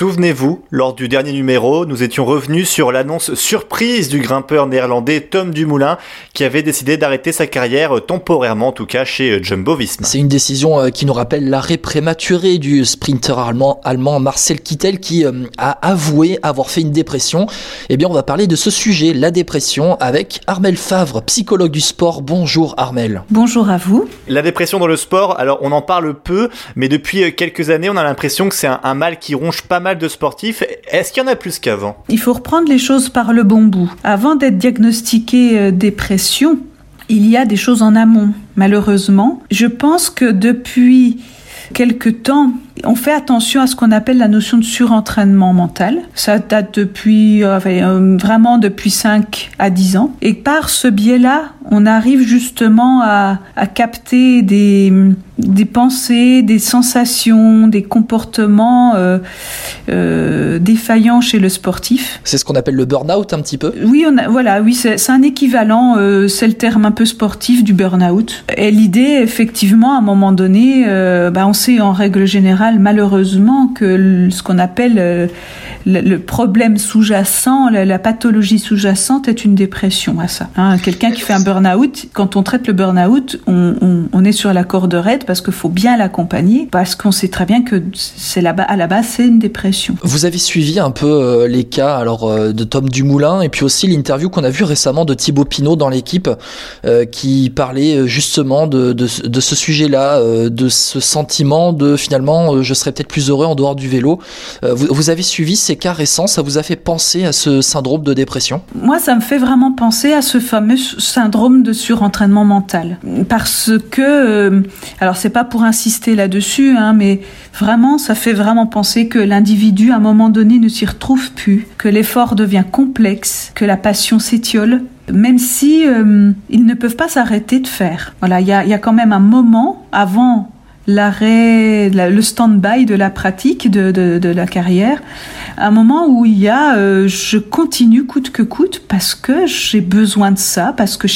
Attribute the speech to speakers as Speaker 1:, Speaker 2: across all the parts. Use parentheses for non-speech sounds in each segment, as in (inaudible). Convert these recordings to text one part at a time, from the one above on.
Speaker 1: Souvenez-vous, lors du dernier numéro, nous étions revenus sur l'annonce surprise du grimpeur néerlandais Tom Dumoulin qui avait décidé d'arrêter sa carrière euh, temporairement, en tout cas chez euh, Jumbo Visma.
Speaker 2: C'est une décision euh, qui nous rappelle l'arrêt prématuré du sprinter allemand, allemand Marcel Kittel qui a avoué avoir fait une dépression. Eh bien, on va parler de ce sujet, la dépression, avec Armel Favre, psychologue du sport. Bonjour Armel.
Speaker 3: Bonjour à vous.
Speaker 1: La dépression dans le sport, alors on en parle peu, mais depuis quelques années, on a l'impression que c'est un, un mal qui ronge pas mal de sportifs. Est-ce qu'il y en a plus qu'avant?
Speaker 3: Il faut reprendre les choses par le bon bout. Avant d'être diagnostiqué euh, dépression, il y a des choses en amont, malheureusement. Je pense que depuis quelque temps, on fait attention à ce qu'on appelle la notion de surentraînement mental. Ça date depuis euh, euh, vraiment depuis 5 à 10 ans. Et par ce biais-là, on arrive justement à, à capter des, des pensées, des sensations, des comportements euh, euh, défaillants chez le sportif.
Speaker 2: C'est ce qu'on appelle le burn-out un petit peu.
Speaker 3: Oui, on a, voilà, oui, c'est un équivalent, euh, c'est le terme un peu sportif du burn-out. Et l'idée, effectivement, à un moment donné, bah, on sait en règle générale, malheureusement, que ce qu'on appelle le, le problème sous-jacent, la, la pathologie sous-jacente est une dépression à ça. Hein, Quelqu'un qui fait un burn-out, quand on traite le burn-out, on, on, on est sur la corde raide parce qu'il faut bien l'accompagner, parce qu'on sait très bien que c'est là-bas, à la base, c'est une dépression.
Speaker 2: Vous avez suivi un peu euh, les cas alors euh, de Tom Dumoulin et puis aussi l'interview qu'on a vue récemment de Thibaut Pinot dans l'équipe euh, qui parlait justement de, de, ce- de ce sujet-là, euh, de ce sentiment de finalement euh, je serais peut-être plus heureux en dehors du vélo. Vous, vous avez suivi ces cas récents, ça vous a fait penser à ce syndrome de dépression?
Speaker 3: Moi, ça me fait vraiment penser à ce fameux syndrome de surentraînement mental. Parce que, alors c'est pas pour insister là-dessus, hein, mais vraiment, ça fait vraiment penser que l'individu, à un moment donné, ne s'y retrouve plus, que l'effort devient complexe, que la passion s'étiole, même si euh, ils ne peuvent pas s'arrêter de faire. Voilà, il y a, quand même un moment avant l'arrêt, la- le stand-by de la pratique de, la carrière, un moment où il y a euh, je continue coûte que coûte parce que j'ai besoin de ça, parce que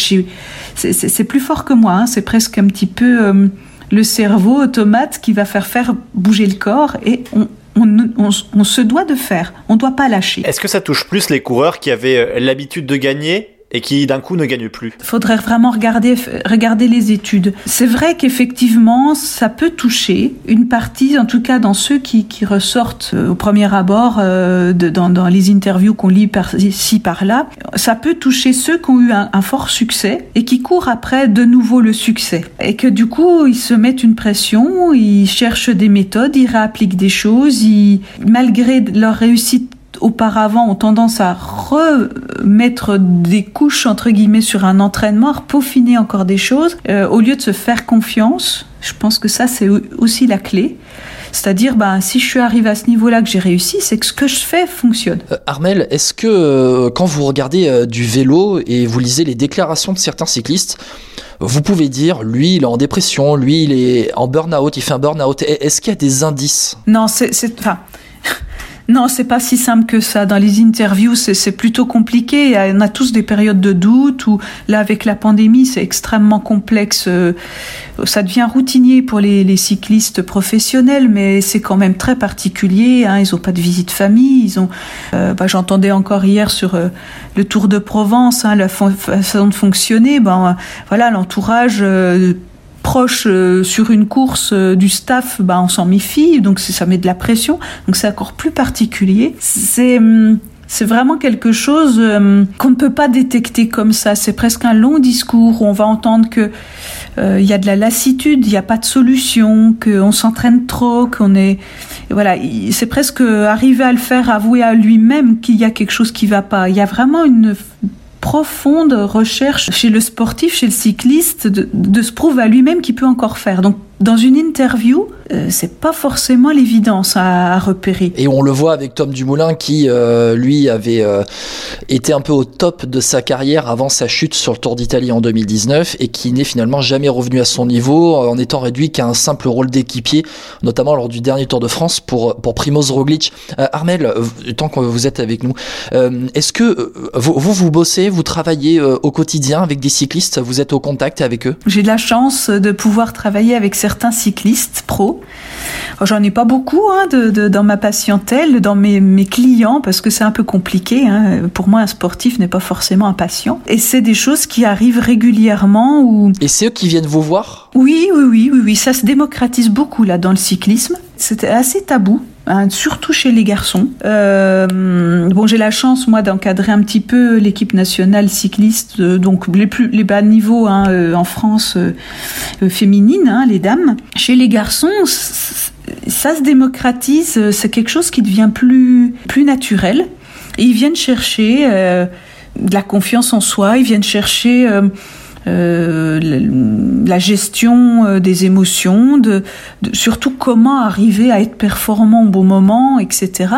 Speaker 3: c'est plus fort que moi, hein, c'est presque un petit peu euh, le cerveau automate qui va faire faire bouger le corps et on, on, on- se doit de faire, on ne doit pas lâcher.
Speaker 1: Est-ce que ça touche plus les coureurs qui avaient euh, l'habitude de gagner et qui d'un coup ne gagnent plus
Speaker 3: faudrait vraiment regarder, regarder les études. C'est vrai qu'effectivement, ça peut toucher une partie, en tout cas dans ceux qui, qui ressortent euh, au premier abord euh, dans, dans les interviews qu'on lit par-ci, par-là. Ça peut toucher ceux qui ont eu un, un fort succès et qui courent après de nouveau le succès. Et que du coup, ils se mettent une pression, ils cherchent des méthodes, ils réappliquent des choses, ils, malgré leur réussite auparavant ont tendance à remettre des couches entre guillemets sur un entraînement, à peaufiner encore des choses, euh, au lieu de se faire confiance. Je pense que ça c'est aussi la clé. C'est-à-dire, ben, si je suis arrivé à ce niveau-là, que j'ai réussi, c'est que ce que je fais fonctionne.
Speaker 2: Euh, Armel, est-ce que euh, quand vous regardez euh, du vélo et vous lisez les déclarations de certains cyclistes, vous pouvez dire, lui, il est en dépression, lui, il est en burn-out, il fait un burn-out. Est-ce qu'il y a des indices?
Speaker 3: Non, c'est, c'est, enfin, non, c'est pas si simple que ça. Dans les interviews, c'est, plutôt compliqué. On a tous des périodes de doute ou là, avec la pandémie, c'est extrêmement complexe. Euh, Ça devient routinier pour les, les cyclistes professionnels, mais c'est quand même très particulier. Hein. Ils ont pas de visite famille. Ils ont. euh, bah, j'entendais encore hier sur euh, le Tour de Provence, hein, la façon de fonctionner. Ben, voilà, l'entourage. Euh, sur une course euh, du staff, bah, on s'en méfie, donc ça met de la pression, donc c'est encore plus particulier. C'est hum, c'est vraiment quelque chose euh, qu'on ne peut pas détecter comme ça. C'est presque un long discours où on va entendre que euh, il y a de la lassitude, il n'y a pas de solution, qu'on s'entraîne trop, qu'on est voilà, il- c'est presque arriver à le faire avouer à lui-même qu'il y a quelque chose qui va pas. Il y a vraiment une profonde recherche chez le sportif, chez le cycliste, de, se prouver à lui-même qu'il peut encore faire. Donc dans une interview, euh, c'est pas forcément l'évidence à, repérer.
Speaker 2: Et on le voit avec Tom Dumoulin qui, euh, lui, avait euh, été un peu au top de sa carrière avant sa chute sur le Tour d'Italie en 2019 et qui n'est finalement jamais revenu à son niveau en étant réduit qu'à un simple rôle d'équipier, notamment lors du dernier Tour de France pour, pour Primoz Roglic. Armel, tant que vous êtes avec nous, est-ce que vous, vous, vous bossez, vous travaillez au quotidien avec des cyclistes, vous êtes au contact avec eux?
Speaker 3: J'ai de la chance de pouvoir travailler avec certains cyclistes pros. J'en ai pas beaucoup hein, de, dans ma patientèle, dans mes, mes clients, parce que c'est un peu compliqué. Hein. Pour moi, un sportif n'est pas forcément un patient. Et c'est des choses qui arrivent régulièrement.
Speaker 2: Et c'est eux qui viennent vous voir?
Speaker 3: Oui, oui, oui, oui, oui. Ça se démocratise beaucoup là dans le cyclisme. C'était assez tabou. Hein, surtout chez les garçons. Euh, bon, j'ai la chance moi d'encadrer un petit peu l'équipe nationale cycliste, euh, donc les plus les bas niveaux hein, euh, en France féminine, hein, les dames. Chez les garçons, ça se démocratise, c'est quelque chose qui devient plus plus naturel. Ils viennent chercher de la confiance en soi, ils viennent chercher euh, la gestion euh, des émotions, de, surtout comment arriver à être performant au bon moment, etc.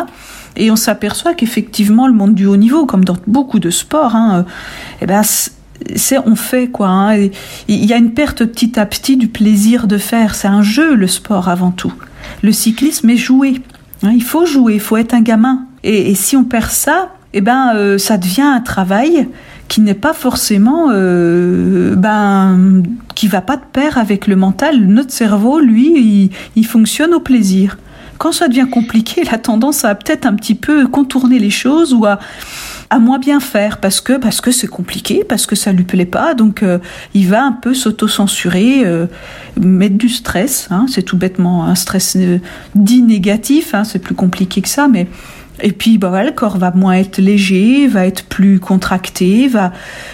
Speaker 3: Et on s'aperçoit qu'effectivement, le monde du haut niveau, comme dans beaucoup de sports, hein, euh, eh ben, c'est on fait quoi. Hein, il y a une perte petit à petit du plaisir de faire. C'est un jeu le sport avant tout. Le cyclisme est joué. Hein, il faut jouer, il faut être un gamin. Et, si on perd ça, eh ben ça devient un travail qui n'est pas forcément, euh, ben, qui va pas de pair avec le mental. Notre cerveau, lui, il, fonctionne au plaisir. Quand ça devient compliqué, il a tendance à peut-être un petit peu contourner les choses ou à, à moins bien faire parce que parce que c'est compliqué, parce que ça lui plaît pas. Donc euh, il va un peu s'auto-censurer, euh, mettre du stress. Hein, c'est tout bêtement un stress dit négatif. Hein, c'est plus compliqué que ça, mais et puis, bah, le corps va moins être léger, va être plus contracté, va,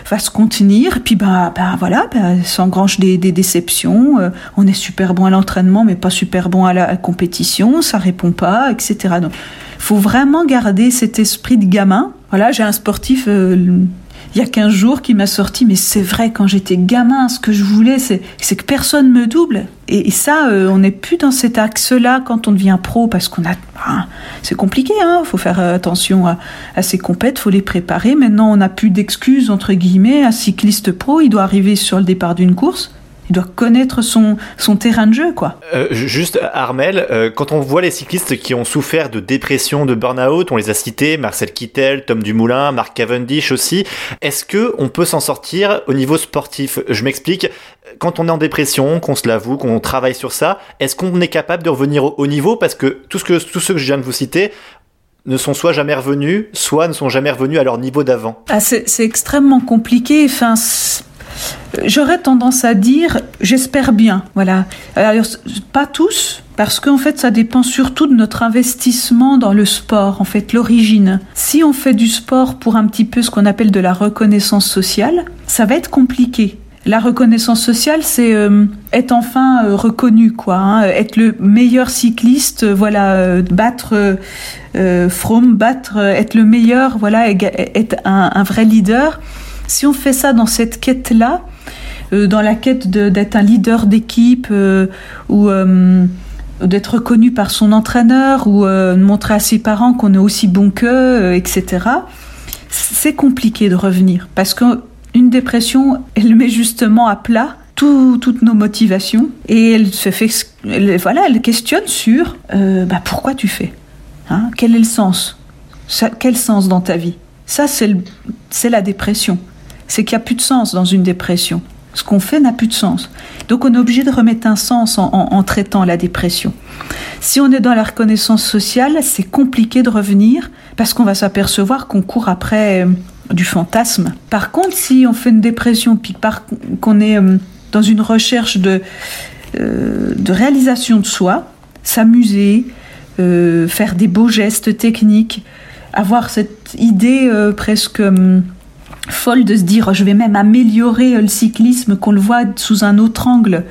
Speaker 3: va se contenir. Et puis, bah, bah voilà, bah, s'engrange des, des déceptions. Euh, on est super bon à l'entraînement, mais pas super bon à la compétition. Ça répond pas, etc. Donc, faut vraiment garder cet esprit de gamin. Voilà, j'ai un sportif euh, il y a 15 jours qui m'a sorti, mais c'est vrai, quand j'étais gamin, ce que je voulais, c'est que personne me double. Et, ça, euh, on n'est plus dans cet axe-là quand on devient pro, parce qu'on a... Ah, c'est compliqué, hein, faut faire attention à, à ses compètes, faut les préparer. Maintenant, on n'a plus d'excuses, entre guillemets. Un cycliste pro, il doit arriver sur le départ d'une course, il doit connaître son, son terrain de jeu, quoi.
Speaker 1: Euh, juste, Armel, euh, quand on voit les cyclistes qui ont souffert de dépression, de burn-out, on les a cités, Marcel Kittel, Tom Dumoulin, Marc Cavendish aussi, est-ce que on peut s'en sortir au niveau sportif? Je m'explique, quand on est en dépression, qu'on se l'avoue, qu'on travaille sur ça, est-ce qu'on est capable de revenir au haut niveau? Parce que tout ce que, tous ceux que je viens de vous citer, ne sont soit jamais revenus, soit ne sont jamais revenus à leur niveau d'avant.
Speaker 3: Ah, c'est extrêmement compliqué. Enfin, J'aurais tendance à dire, j'espère bien, voilà. Alors, pas tous, parce qu'en fait, ça dépend surtout de notre investissement dans le sport, en fait, l'origine. Si on fait du sport pour un petit peu ce qu'on appelle de la reconnaissance sociale, ça va être compliqué. La reconnaissance sociale, c'est euh, être enfin euh, reconnu, quoi. Hein, être le meilleur cycliste, euh, voilà, battre From, battre, être le meilleur, voilà, être un vrai leader. Si on fait ça dans cette quête-là, euh, dans la quête d'être un leader d'équipe euh, ou euh, d'être reconnu par son entraîneur ou montrer à ses parents qu'on est aussi bon qu'eux, etc., c'est compliqué de revenir parce qu'une dépression, (laughs) elle met justement à plat toutes nos motivations et elle se fait, voilà, elle questionne sur bah, pourquoi tu fais, hein, quel est le sens, quel sens dans ta vie? Ça, c'est la dépression c'est qu'il n'y a plus de sens dans une dépression. Ce qu'on fait n'a plus de sens. Donc on est obligé de remettre un sens en, traitant la dépression. Si on est dans la reconnaissance sociale, c'est compliqué de revenir parce qu'on va s'apercevoir qu'on court après euh, du fantasme. Par contre, si on fait une dépression puis qu'on est euh, dans une recherche de, euh, de réalisation de soi, s'amuser, faire des beaux gestes techniques, avoir cette idée presque folle de se dire oh, je vais même améliorer le cyclisme, qu'on le voit sous un autre angle,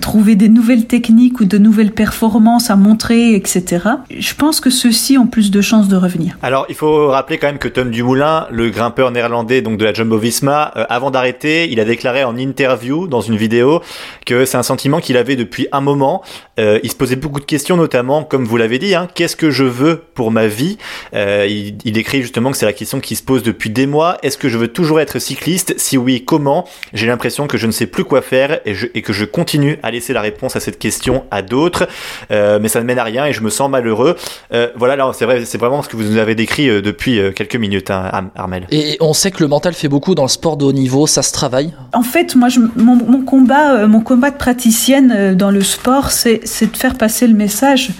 Speaker 3: trouver des nouvelles techniques ou de nouvelles performances à montrer, etc. Je pense que ceux-ci ont plus de chances de revenir.
Speaker 1: Alors il faut rappeler quand même que Tom Dumoulin, le grimpeur néerlandais donc de la Jumbo-Visma, euh, avant d'arrêter, il a déclaré en interview dans une vidéo que c'est un sentiment qu'il avait depuis un moment. Euh, il se posait beaucoup de questions, notamment comme vous l'avez dit, hein, qu'est-ce que je veux pour ma vie? Euh, il, il écrit justement que c'est la question qui se pose depuis des mois. Est-ce que je veux toujours être cycliste Si oui, comment? J'ai l'impression que je ne sais plus quoi faire et, je, et, que je continue à laisser la réponse à cette question à d'autres, euh, mais ça ne mène à rien et je me sens malheureux. Euh, voilà, là, c'est vrai, c'est vraiment ce que vous nous avez décrit euh, depuis quelques minutes, hein, Armel.
Speaker 2: Et on sait que le mental fait beaucoup dans le sport de haut niveau, ça se travaille?
Speaker 3: En fait, moi, je, mon, mon, combat, mon combat de praticienne dans le sport, c'est de faire passer le message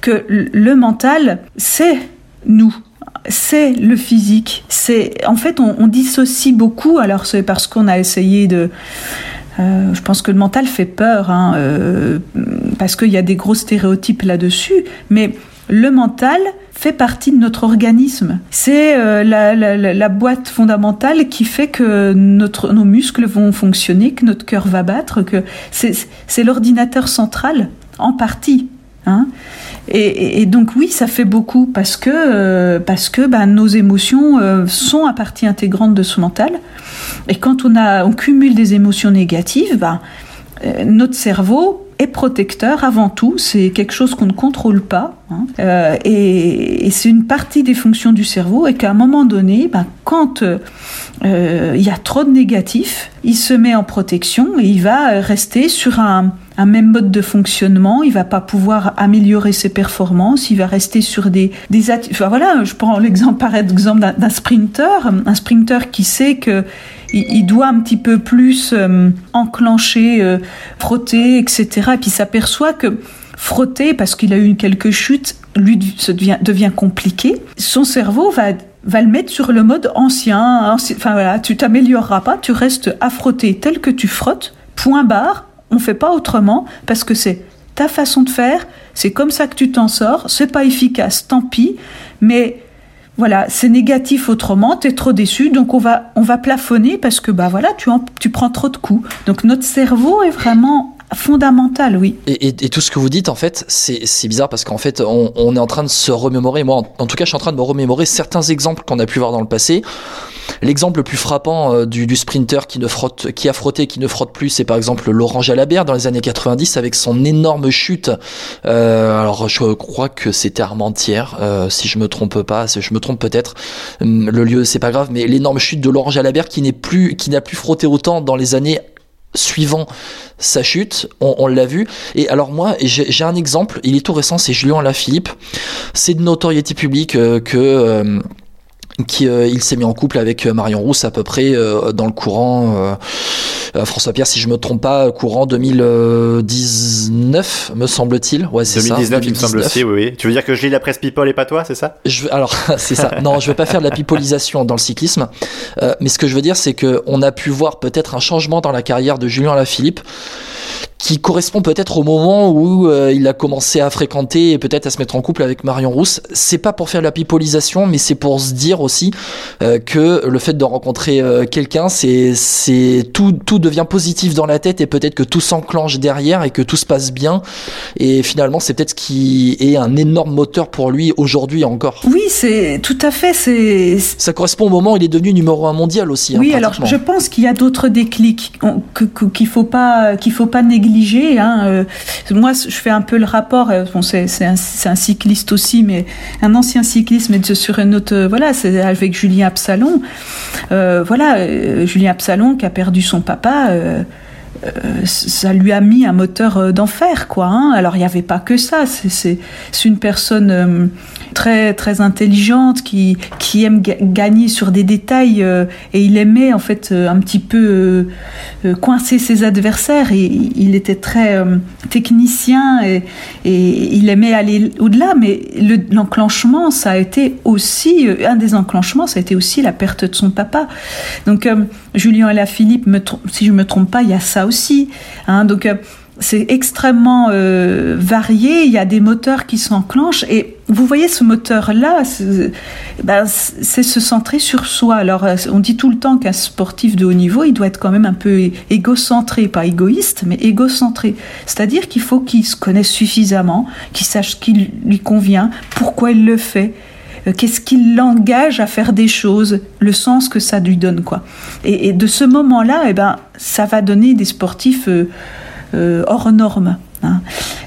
Speaker 3: que le mental, c'est nous c'est le physique. C'est en fait on, dissocie beaucoup. Alors c'est parce qu'on a essayé de. Euh, je pense que le mental fait peur hein, euh, parce qu'il y a des gros stéréotypes là-dessus. Mais le mental fait partie de notre organisme. C'est euh, la, boîte fondamentale qui fait que notre, nos muscles vont fonctionner, que notre cœur va battre, que c'est l'ordinateur central en partie. Hein et, donc oui, ça fait beaucoup parce que euh, parce que bah, nos émotions euh, sont à partie intégrante de ce mental. Et quand on a on cumule des émotions négatives, bah, euh, notre cerveau est protecteur avant tout. C'est quelque chose qu'on ne contrôle pas. Hein. Et, c'est une partie des fonctions du cerveau. Et qu'à un moment donné, bah, quand il y a trop de négatifs, il se met en protection et il va rester sur un, un même mode de fonctionnement. Il va pas pouvoir améliorer ses performances. Il va rester sur des des enfin, voilà. Je prends l'exemple par exemple d'un sprinter, un sprinter qui sait que il, doit un petit peu plus euh, enclencher, euh, frotter, etc. Et puis s'aperçoit que frotter, parce qu'il a eu quelques chutes, lui ça devient, devient compliqué. Son cerveau va va le mettre sur le mode ancien. enfin voilà, tu t'amélioreras pas, tu restes à frotter tel que tu frottes. Point barre. On fait pas autrement parce que c'est ta façon de faire. C'est comme ça que tu t'en sors. C'est pas efficace, tant pis. Mais voilà, c'est négatif autrement, tu es trop déçu, donc on va, on va plafonner parce que bah voilà, tu, tu prends trop de coups. Donc notre cerveau est vraiment fondamental, oui.
Speaker 2: Et, et, tout ce que vous dites, en fait, c'est bizarre parce qu'en fait, on, est en train de se remémorer. Moi, en, tout cas, je suis en train de me remémorer certains exemples qu'on a pu voir dans le passé. L'exemple le plus frappant euh, du, du, sprinter qui ne frotte, qui a frotté, qui ne frotte plus, c'est par exemple Laurent Jalabert dans les années 90 avec son énorme chute. Euh, alors, je crois que c'était Armentières, euh, si je me trompe pas, je me trompe peut-être. Hum, le lieu, c'est pas grave, mais l'énorme chute de Laurent Jalabert qui n'est plus, qui n'a plus frotté autant dans les années suivant sa chute, on, l'a vu. Et alors moi, j'ai un exemple, il est tout récent, c'est Julien Lafilippe. C'est de notoriété publique euh, que... Euh, qui euh, il s'est mis en couple avec Marion Rousse à peu près euh, dans le courant euh, François Pierre si je me trompe pas courant 2019 me semble-t-il.
Speaker 1: Ouais c'est 2019, ça 2019 il me semble aussi oui, oui. Tu veux dire que je lis la presse people et pas toi c'est ça?
Speaker 2: Je alors (laughs) c'est ça. Non je vais pas faire de la pipolisation dans le cyclisme. Euh, mais ce que je veux dire c'est que on a pu voir peut-être un changement dans la carrière de Julien Lafilippe qui correspond peut-être au moment où euh, il a commencé à fréquenter et peut-être à se mettre en couple avec Marion Rousse. C'est pas pour faire la pipolisation, mais c'est pour se dire aussi euh, que le fait de rencontrer euh, quelqu'un, c'est c'est tout tout devient positif dans la tête et peut-être que tout s'enclenche derrière et que tout se passe bien. Et finalement, c'est peut-être ce qui est un énorme moteur pour lui aujourd'hui encore.
Speaker 3: Oui, c'est tout à fait. C'est
Speaker 2: ça correspond au moment où il est devenu numéro un mondial aussi.
Speaker 3: Hein, oui, hein, alors je pense qu'il y a d'autres déclics qu'il faut pas qu'il faut pas négliger Hein. Euh, moi, je fais un peu le rapport. Euh, bon, c'est un, cycliste aussi, mais un ancien cycliste, mais sur une autre. Euh, voilà, c'est avec Julien Absalon. Voilà, Julien Absalon qui a perdu son papa. Ça lui a mis un moteur d'enfer, quoi. Hein. Alors il n'y avait pas que ça. C'est une personne très très intelligente qui qui aime gagner sur des détails euh, et il aimait en fait euh, un petit peu euh, coincer ses adversaires. Et il était très technicien et, il aimait aller au-delà. Mais l'enclenchement le, ça a été aussi un des enclenchements ça a été aussi la perte de son papa. Donc Julien et la Philippe si je me trompe pas il y a ça aussi hein, donc c'est extrêmement euh, varié. Il y a des moteurs qui s'enclenchent et vous voyez ce moteur-là, c'est ben, c'est se centrer sur soi. Alors, euh, on dit tout le temps qu'un sportif de haut niveau, il doit être quand même un peu égocentré, pas égoïste, mais égocentré. C'est-à-dire qu'il faut qu'il se connaisse suffisamment, qu'il sache ce qui lui convient, pourquoi il le fait euh, qu'est-ce qui l'engage à faire des choses, le sens que ça lui donne, quoi. Et, de ce moment-là, eh ben, ça va donner des sportifs euh, hors normes. Hein.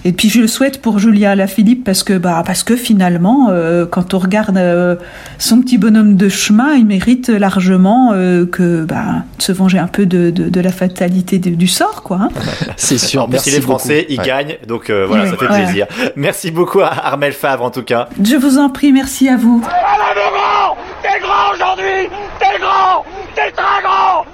Speaker 3: Et puis je le souhaite pour Julia Alaphilippe parce que bah parce que finalement euh, quand on regarde euh, son petit bonhomme de chemin, il mérite largement que bah, de se venger un peu de, de, la fatalité du sort quoi. Hein. (laughs)
Speaker 2: C'est sûr. Merci,
Speaker 1: merci les Français,
Speaker 2: beaucoup. ils
Speaker 1: gagnent donc voilà ça fait plaisir. Merci beaucoup à Armel Favre en tout cas.
Speaker 3: Je vous en prie, merci à vous.
Speaker 4: À la T'es grand aujourd'hui, t'es grand, t'es très grand.